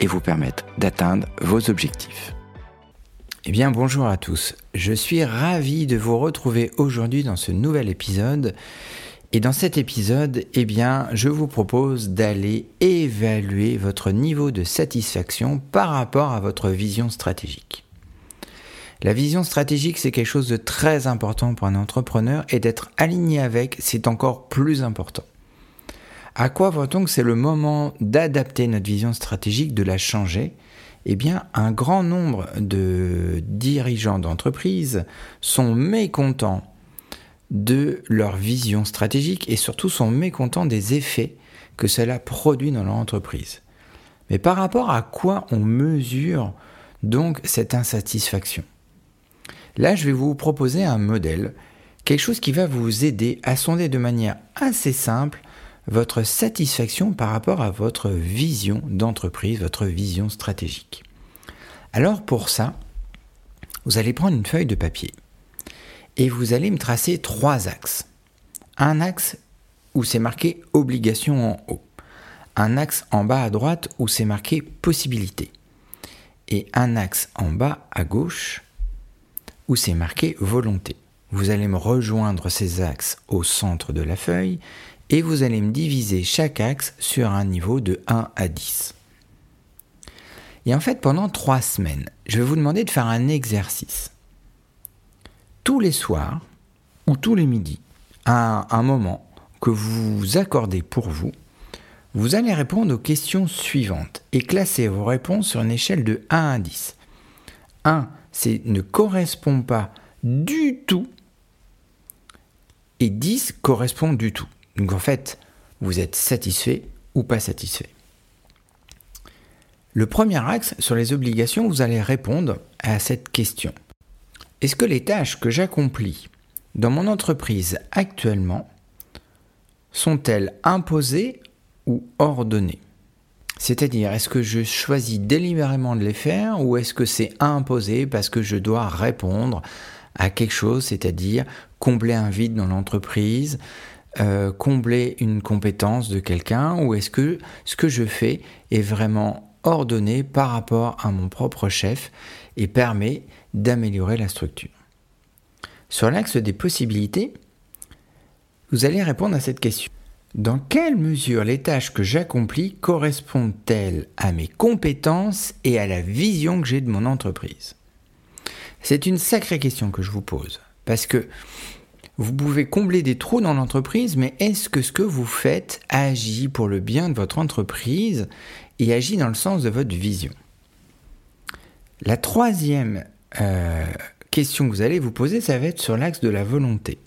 et vous permettre d'atteindre vos objectifs. Eh bien bonjour à tous, je suis ravi de vous retrouver aujourd'hui dans ce nouvel épisode. Et dans cet épisode, eh bien, je vous propose d'aller évaluer votre niveau de satisfaction par rapport à votre vision stratégique. La vision stratégique, c'est quelque chose de très important pour un entrepreneur et d'être aligné avec, c'est encore plus important. À quoi voit-on que c'est le moment d'adapter notre vision stratégique, de la changer? Eh bien, un grand nombre de dirigeants d'entreprise sont mécontents de leur vision stratégique et surtout sont mécontents des effets que cela produit dans leur entreprise. Mais par rapport à quoi on mesure donc cette insatisfaction? Là, je vais vous proposer un modèle, quelque chose qui va vous aider à sonder de manière assez simple votre satisfaction par rapport à votre vision d'entreprise, votre vision stratégique. Alors pour ça, vous allez prendre une feuille de papier et vous allez me tracer trois axes. Un axe où c'est marqué obligation en haut. Un axe en bas à droite où c'est marqué possibilité. Et un axe en bas à gauche où c'est marqué volonté. Vous allez me rejoindre ces axes au centre de la feuille et vous allez me diviser chaque axe sur un niveau de 1 à 10. Et en fait, pendant trois semaines, je vais vous demander de faire un exercice. Tous les soirs ou tous les midis, à un moment que vous accordez pour vous, vous allez répondre aux questions suivantes et classer vos réponses sur une échelle de 1 à 10. 1, c'est ne correspond pas du tout et 10 correspond du tout. Donc en fait, vous êtes satisfait ou pas satisfait. Le premier axe sur les obligations, vous allez répondre à cette question. Est-ce que les tâches que j'accomplis dans mon entreprise actuellement sont-elles imposées ou ordonnées? C'est-à-dire, est-ce que je choisis délibérément de les faire ou est-ce que c'est imposé parce que je dois répondre à quelque chose, c'est-à-dire combler un vide dans l'entreprise, euh, combler une compétence de quelqu'un ou est-ce que ce que je fais est vraiment ordonné par rapport à mon propre chef et permet d'améliorer la structure? Sur l'axe des possibilités, vous allez répondre à cette question. Dans quelle mesure les tâches que j'accomplis correspondent-elles à mes compétences et à la vision que j'ai de mon entreprise? C'est une sacrée question que je vous pose. Parce que vous pouvez combler des trous dans l'entreprise, mais est-ce que ce que vous faites agit pour le bien de votre entreprise et agit dans le sens de votre vision? La troisième euh, question que vous allez vous poser, ça va être sur l'axe de la volonté.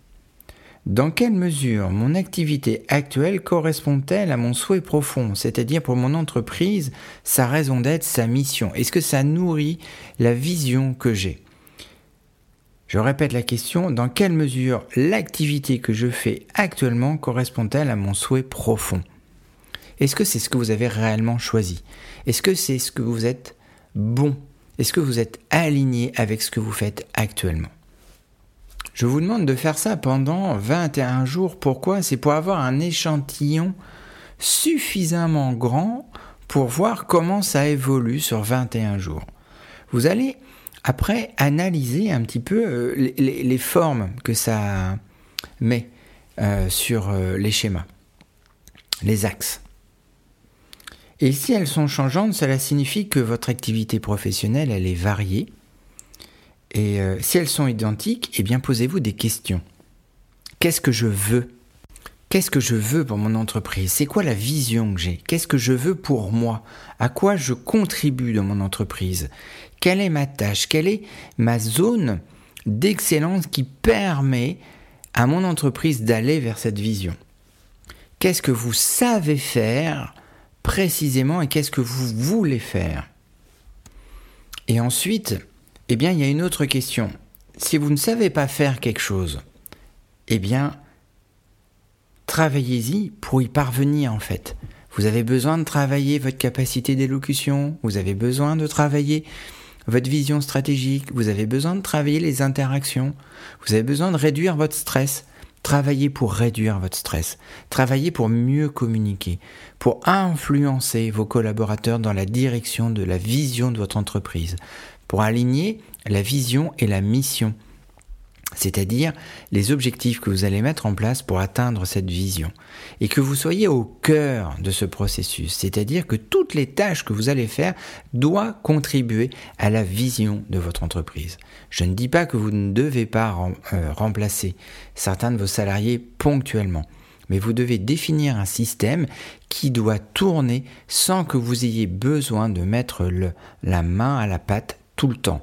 Dans quelle mesure mon activité actuelle correspond-elle à mon souhait profond, c'est-à-dire pour mon entreprise, sa raison d'être, sa mission? Est-ce que ça nourrit la vision que j'ai? Je répète la question, dans quelle mesure l'activité que je fais actuellement correspond-elle à mon souhait profond? Est-ce que c'est ce que vous avez réellement choisi? Est-ce que c'est ce que vous êtes bon? Est-ce que vous êtes aligné avec ce que vous faites actuellement? Je vous demande de faire ça pendant 21 jours. Pourquoi? C'est pour avoir un échantillon suffisamment grand pour voir comment ça évolue sur 21 jours. Vous allez après, analyser un petit peu euh, les, formes que ça met euh, sur euh, les schémas, les axes. Et si elles sont changeantes, cela signifie que votre activité professionnelle, elle est variée. Et si elles sont identiques, eh bien posez-vous des questions. Qu'est-ce que je veux? Qu'est-ce que je veux pour mon entreprise? C'est quoi la vision que j'ai? Qu'est-ce que je veux pour moi? À quoi je contribue dans mon entreprise? Quelle est ma tâche? Quelle est ma zone d'excellence qui permet à mon entreprise d'aller vers cette vision? Qu'est-ce que vous savez faire précisément et qu'est-ce que vous voulez faire? Et ensuite, eh bien, il y a une autre question. Si vous ne savez pas faire quelque chose, eh bien, travaillez-y pour y parvenir en fait. Vous avez besoin de travailler votre capacité d'élocution, vous avez besoin de travailler votre vision stratégique, vous avez besoin de travailler les interactions, vous avez besoin de réduire votre stress. Travaillez pour réduire votre stress, travaillez pour mieux communiquer, pour influencer vos collaborateurs dans la direction de la vision de votre entreprise, pour aligner la vision et la mission c'est-à-dire les objectifs que vous allez mettre en place pour atteindre cette vision, et que vous soyez au cœur de ce processus, c'est-à-dire que toutes les tâches que vous allez faire doivent contribuer à la vision de votre entreprise. Je ne dis pas que vous ne devez pas euh, remplacer certains de vos salariés ponctuellement, mais vous devez définir un système qui doit tourner sans que vous ayez besoin de mettre la main à la pâte tout le temps.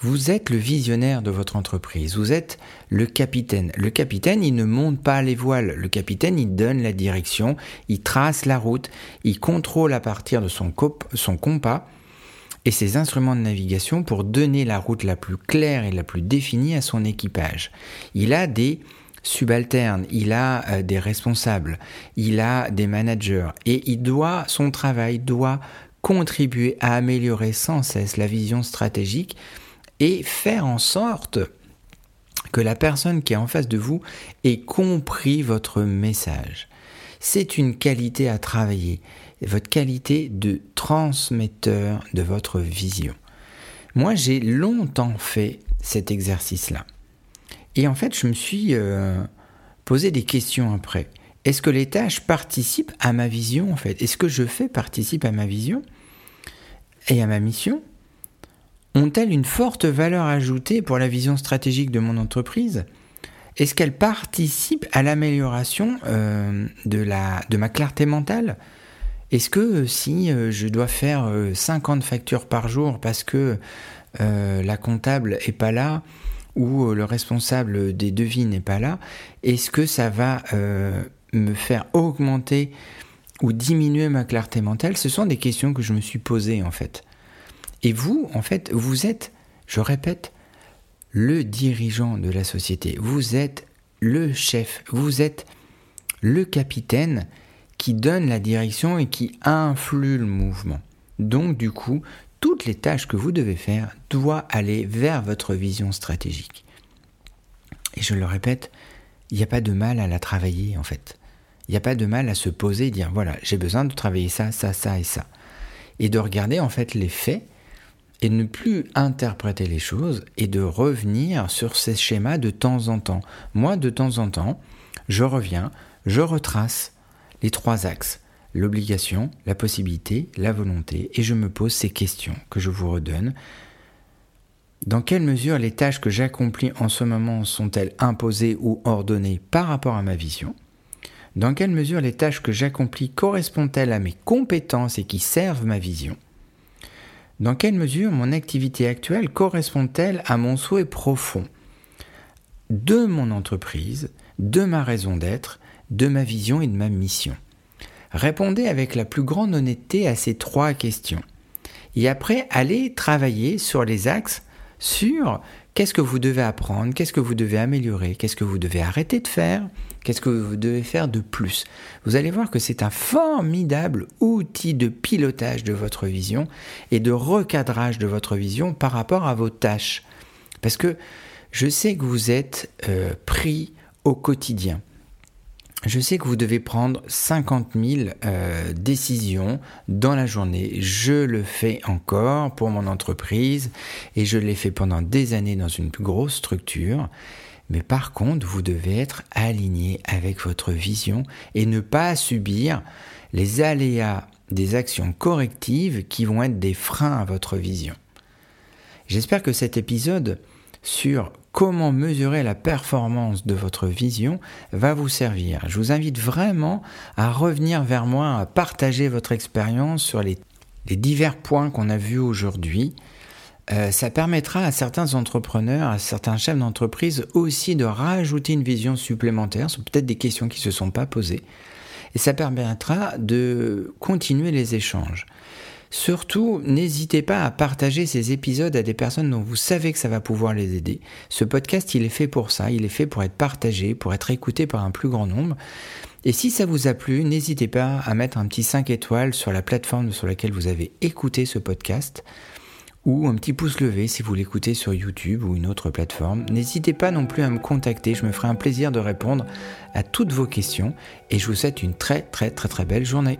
Vous êtes le visionnaire de votre entreprise, vous êtes le capitaine. Le capitaine, il ne monte pas les voiles, le capitaine, il donne la direction, il trace la route, il contrôle à partir de son, compas et ses instruments de navigation pour donner la route la plus claire et la plus définie à son équipage. Il a des subalternes, il a euh, des responsables, il a des managers. Et il doit, son travail doit contribuer à améliorer sans cesse la vision stratégique et faire en sorte que la personne qui est en face de vous ait compris votre message. C'est une qualité à travailler, votre qualité de transmetteur de votre vision. Moi, j'ai longtemps fait cet exercice-là. Et en fait, je me suis euh, posé des questions après. Est-ce que les tâches participent à ma vision en fait? Est-ce que je fais participe à ma vision et à ma mission? Ont-elles une forte valeur ajoutée pour la vision stratégique de mon entreprise? Est-ce qu'elles participent à l'amélioration euh, de, ma clarté mentale? Est-ce que euh, si euh, je dois faire 50 factures par jour parce que la comptable est pas là ou le responsable des devis n'est pas là, est-ce que ça va me faire augmenter ou diminuer ma clarté mentale? Ce sont des questions que je me suis posées en fait. Et vous, en fait, vous êtes, je répète, le dirigeant de la société. Vous êtes le chef. Vous êtes le capitaine qui donne la direction et qui influe le mouvement. Donc, du coup, toutes les tâches que vous devez faire doivent aller vers votre vision stratégique. Et je le répète, il n'y a pas de mal à la travailler, en fait. Il n'y a pas de mal à se poser et dire, voilà, j'ai besoin de travailler ça, ça, ça et ça. Et de regarder, en fait, les faits et ne plus interpréter les choses et de revenir sur ces schémas de temps en temps. Moi, de temps en temps, je reviens, je retrace les trois axes, l'obligation, la possibilité, la volonté, et je me pose ces questions que je vous redonne. Dans quelle mesure les tâches que j'accomplis en ce moment sont-elles imposées ou ordonnées par rapport à ma vision? Dans quelle mesure les tâches que j'accomplis correspondent-elles à mes compétences et qui servent ma vision? Dans quelle mesure mon activité actuelle correspond-elle à mon souhait profond de mon entreprise, de ma raison d'être, de ma vision et de ma mission? Répondez avec la plus grande honnêteté à ces trois questions. Et après, allez travailler sur les axes sur qu'est-ce que vous devez apprendre, qu'est-ce que vous devez améliorer, qu'est-ce que vous devez arrêter de faire, qu'est-ce que vous devez faire de plus? Vous allez voir que c'est un formidable outil de pilotage de votre vision et de recadrage de votre vision par rapport à vos tâches. Parce que je sais que vous êtes euh, pris au quotidien. Je sais que vous devez prendre 50 000 euh, décisions dans la journée. Je le fais encore pour mon entreprise et je l'ai fait pendant des années dans une plus grosse structure. Mais par contre, vous devez être aligné avec votre vision et ne pas subir les aléas des actions correctives qui vont être des freins à votre vision. J'espère que cet épisode sur comment mesurer la performance de votre vision va vous servir. Je vous invite vraiment à revenir vers moi, à partager votre expérience sur les, divers points qu'on a vus aujourd'hui. Euh, ça permettra à certains entrepreneurs, à certains chefs d'entreprise aussi de rajouter une vision supplémentaire sur peut-être des questions qui ne se sont pas posées. Et ça permettra de continuer les échanges. Surtout, n'hésitez pas à partager ces épisodes à des personnes dont vous savez que ça va pouvoir les aider. Ce podcast, il est fait pour ça, il est fait pour être partagé, pour être écouté par un plus grand nombre. Et si ça vous a plu, n'hésitez pas à mettre un petit 5 étoiles sur la plateforme sur laquelle vous avez écouté ce podcast ou un petit pouce levé si vous l'écoutez sur YouTube ou une autre plateforme. N'hésitez pas non plus à me contacter, je me ferai un plaisir de répondre à toutes vos questions et je vous souhaite une très très très très belle journée.